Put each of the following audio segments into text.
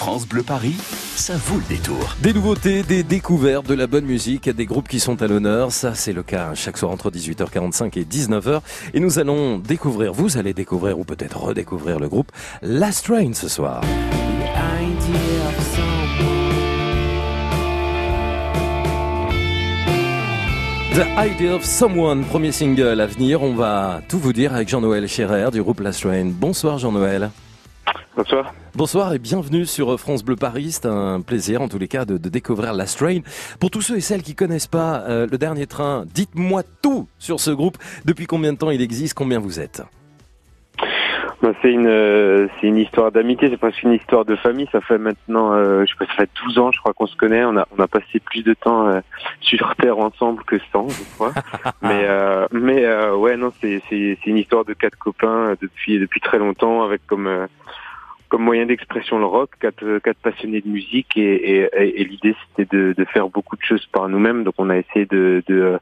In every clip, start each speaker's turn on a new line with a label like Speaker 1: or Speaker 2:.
Speaker 1: France Bleu Paris, ça vaut le détour.
Speaker 2: Des nouveautés, des découvertes, de la bonne musique, des groupes qui sont à l'honneur. Ça, c'est le cas chaque soir entre 18h45 et 19h. Et nous allons découvrir, vous allez découvrir ou peut-être redécouvrir le groupe Last Train ce soir. The Idea of Someone, premier single à venir. On va tout vous dire avec Jean-Noël Scherer du groupe Last Train. Bonsoir Jean-Noël.
Speaker 3: Bonsoir.
Speaker 2: Bonsoir et bienvenue sur France Bleu Paris. C'est un plaisir en tous les cas de, découvrir Last Train. Pour tous ceux et celles qui connaissent pas euh, le dernier train, dites-moi tout sur ce groupe. Depuis combien de temps il existe? Combien vous êtes?
Speaker 3: Bah, c'est une euh, c'est une histoire d'amitié, c'est presque une histoire de famille. Ça fait maintenant, euh, je sais pas, ça fait 12 ans, je crois qu'on se connaît. On a on a passé plus de temps euh, sur terre ensemble que sans, je crois. mais mais ouais, non, c'est c'est c'est une histoire de quatre copains depuis depuis très longtemps, avec comme comme moyen d'expression le rock, quatre, quatre passionnés de musique et, et, et l'idée c'était de, de, faire beaucoup de choses par nous-mêmes. Donc on a essayé de, de,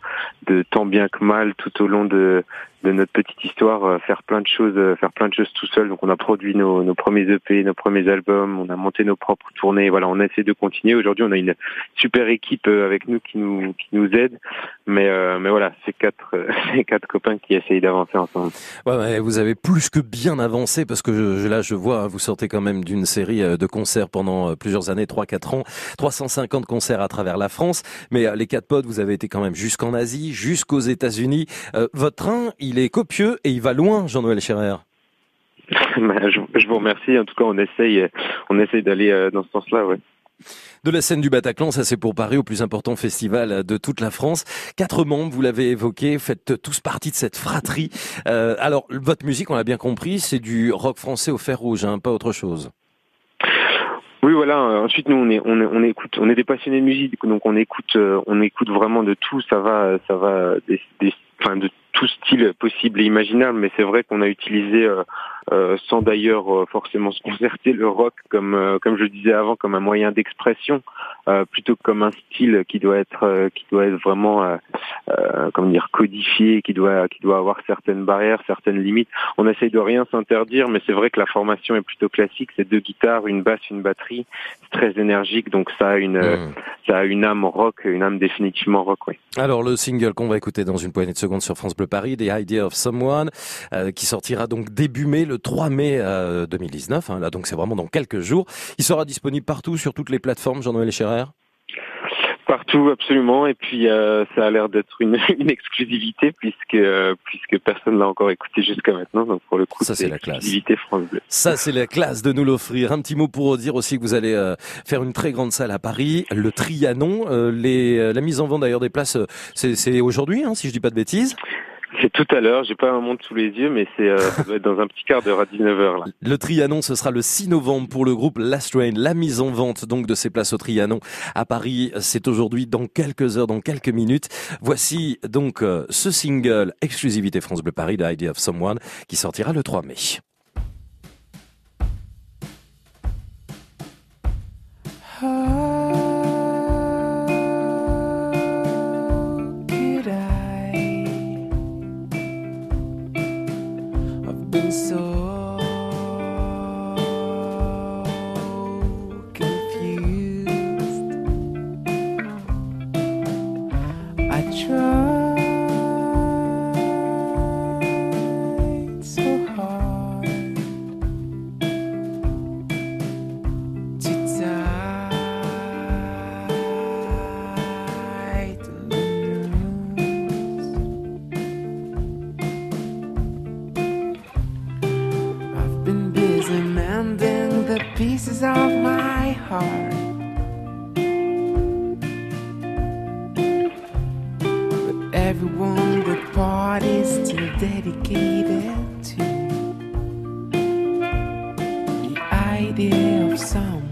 Speaker 3: de tant bien que mal tout au long de, de notre petite histoire, euh, faire plein de choses, euh, faire plein de choses tout seul. Donc on a produit nos, nos premiers EP, nos premiers albums, on a monté nos propres tournées. Voilà, on a essayé de continuer. Aujourd'hui, on a une super équipe euh, avec nous qui nous qui nous aide. Mais mais voilà, c'est quatre c'est quatre copains qui essayent d'avancer ensemble.
Speaker 2: Ouais, vous avez plus que bien avancé parce que je, là je vois hein, vous sortez quand même d'une série de concerts pendant plusieurs années, 3 4 ans, 350 concerts à travers la France. Mais les quatre potes, vous avez été quand même jusqu'en Asie, jusqu'aux États-Unis. votre train, est copieux et il va loin, Jean-Noël Scherrer.
Speaker 3: Bah, je, vous remercie. En tout cas, on essaye, on essaye d'aller euh, dans ce sens-là, ouais.
Speaker 2: De la scène du Bataclan, ça c'est pour Paris, au plus important festival de toute la France. Quatre membres, vous l'avez évoqué, faites tous partie de cette fratrie. Euh, alors, votre musique, on l'a bien compris, c'est du rock français au fer rouge, hein, pas autre chose.
Speaker 3: Oui, voilà. Ensuite, nous, on est, on, est, on écoute, on est des passionnés de musique, donc on écoute, euh, on écoute vraiment de tout. Ça va, ça va, des, des, enfin, de tout style possible et imaginable, mais c'est vrai qu'on a utilisé, euh, euh, sans d'ailleurs euh, forcément se concerter, le rock comme, comme je disais avant, comme un moyen d'expression, plutôt que comme un style qui doit être, qui doit être vraiment, comment dire, codifié, qui doit, qui doit avoir certaines barrières, certaines limites. On essaye de rien s'interdire, mais c'est vrai que la formation est plutôt classique. C'est deux guitares, une basse, une batterie. C'est très énergique, donc ça a une, hmm. ça a une âme rock, une âme définitivement rock, oui.
Speaker 2: Alors le single qu'on va écouter dans une poignée de secondes sur France Bleu Paris, The Idea of Someone, euh, qui sortira donc début mai, le 3 mai 2019. Euh, hein, là, donc c'est vraiment dans quelques jours. Il sera disponible partout sur toutes les plateformes. Jean-Noël Scherer.
Speaker 3: Partout, absolument. Et puis, euh, ça a l'air d'être une, une, exclusivité puisque euh, puisque personne l'a encore écouté jusqu'à maintenant. Donc pour le coup,
Speaker 2: ça c'est la classe.
Speaker 3: France Bleu.
Speaker 2: Ça c'est la classe de nous l'offrir. Un petit mot pour dire aussi que vous allez euh, faire une très grande salle à Paris, le Trianon. les, la mise en vente d'ailleurs des places, c'est aujourd'hui, hein, si je dis pas de bêtises?
Speaker 3: C'est tout à l'heure, j'ai pas un monde sous les yeux, mais c'est euh, ça doit être dans un petit quart d'heure à 19h. Là.
Speaker 2: Le Trianon, ce sera le 6 novembre pour le groupe Last Train. La mise en vente donc de ces places au Trianon à Paris, c'est aujourd'hui dans quelques heures, dans quelques minutes. Voici donc euh, ce single exclusivité France Bleu Paris, The Idea of Someone, qui sortira le 3 mai. Pieces of my heart. But everyone but part is still dedicated to the idea of some.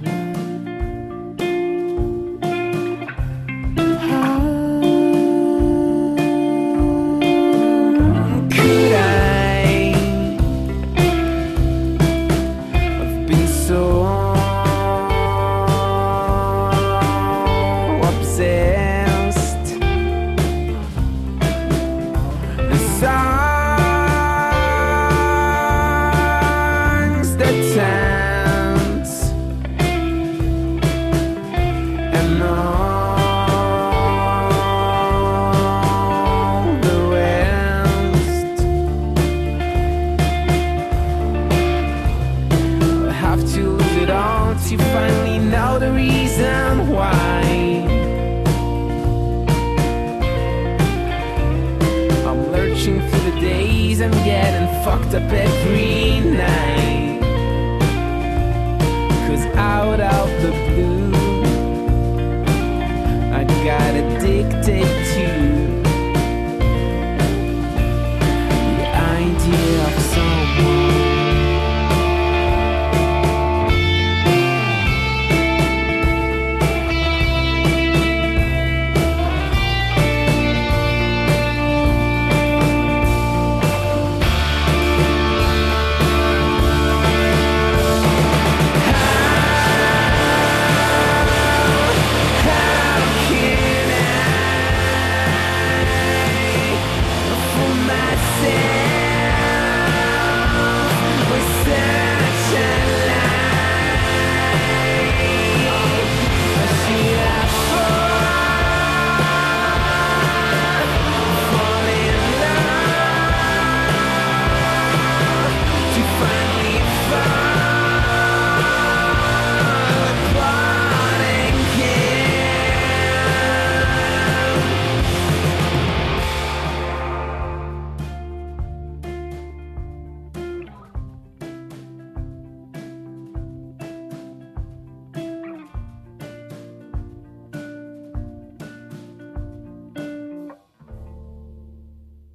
Speaker 4: You finally know the reason why? I'm lurching through the days, I'm getting fucked up every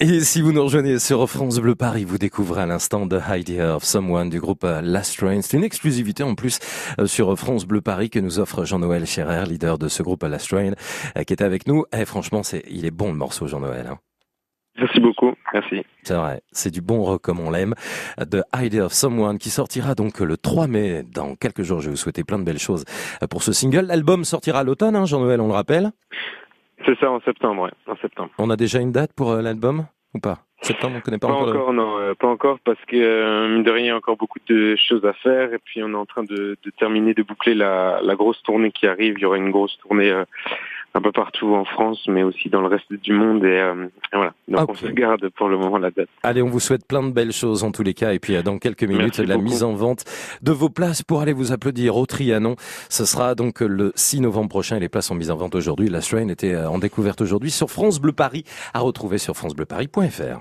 Speaker 2: Et si vous nous rejoignez sur France Bleu Paris, vous découvrez à l'instant The Idea of Someone du groupe euh, Last Train. C'est une exclusivité en plus euh, sur France Bleu Paris que nous offre Jean-Noël Scherer, leader de ce groupe Last Train, euh, qui est avec nous. Et franchement, c'est, il est bon le morceau Jean-Noël. Hein.
Speaker 3: Merci beaucoup. Merci.
Speaker 2: C'est vrai, c'est du bon rock comme on l'aime. The Idea of Someone qui sortira donc le 3 mai dans quelques jours. Je vais vous souhaiter plein de belles choses pour ce single. L'album sortira à l'automne, hein, Jean-Noël, on le rappelle.
Speaker 3: C'est ça en septembre, ouais. En septembre.
Speaker 2: On a déjà une date pour euh, l'album ou pas? Septembre, on connaît pas,
Speaker 3: Pas
Speaker 2: encore. le-
Speaker 3: non, euh, pas encore, parce que euh, mine de rien, il y a encore beaucoup de choses à faire, et puis on est en train de, de terminer de boucler la, la grosse tournée qui arrive. Il y aura une grosse tournée un peu partout en France, mais aussi dans le reste du monde, et, euh, et voilà. Donc on se garde pour le moment la date.
Speaker 2: Allez, on vous souhaite plein de belles choses en tous les cas. Et puis, euh, dans quelques minutes,
Speaker 3: Merci
Speaker 2: la
Speaker 3: beaucoup.
Speaker 2: mise en vente de vos places pour aller vous applaudir au Trianon. Ce sera donc le 6 novembre prochain. Et les places sont mises en vente aujourd'hui. La Strain était euh, en découverte aujourd'hui sur France Bleu Paris, à retrouver sur francebleuparis.fr.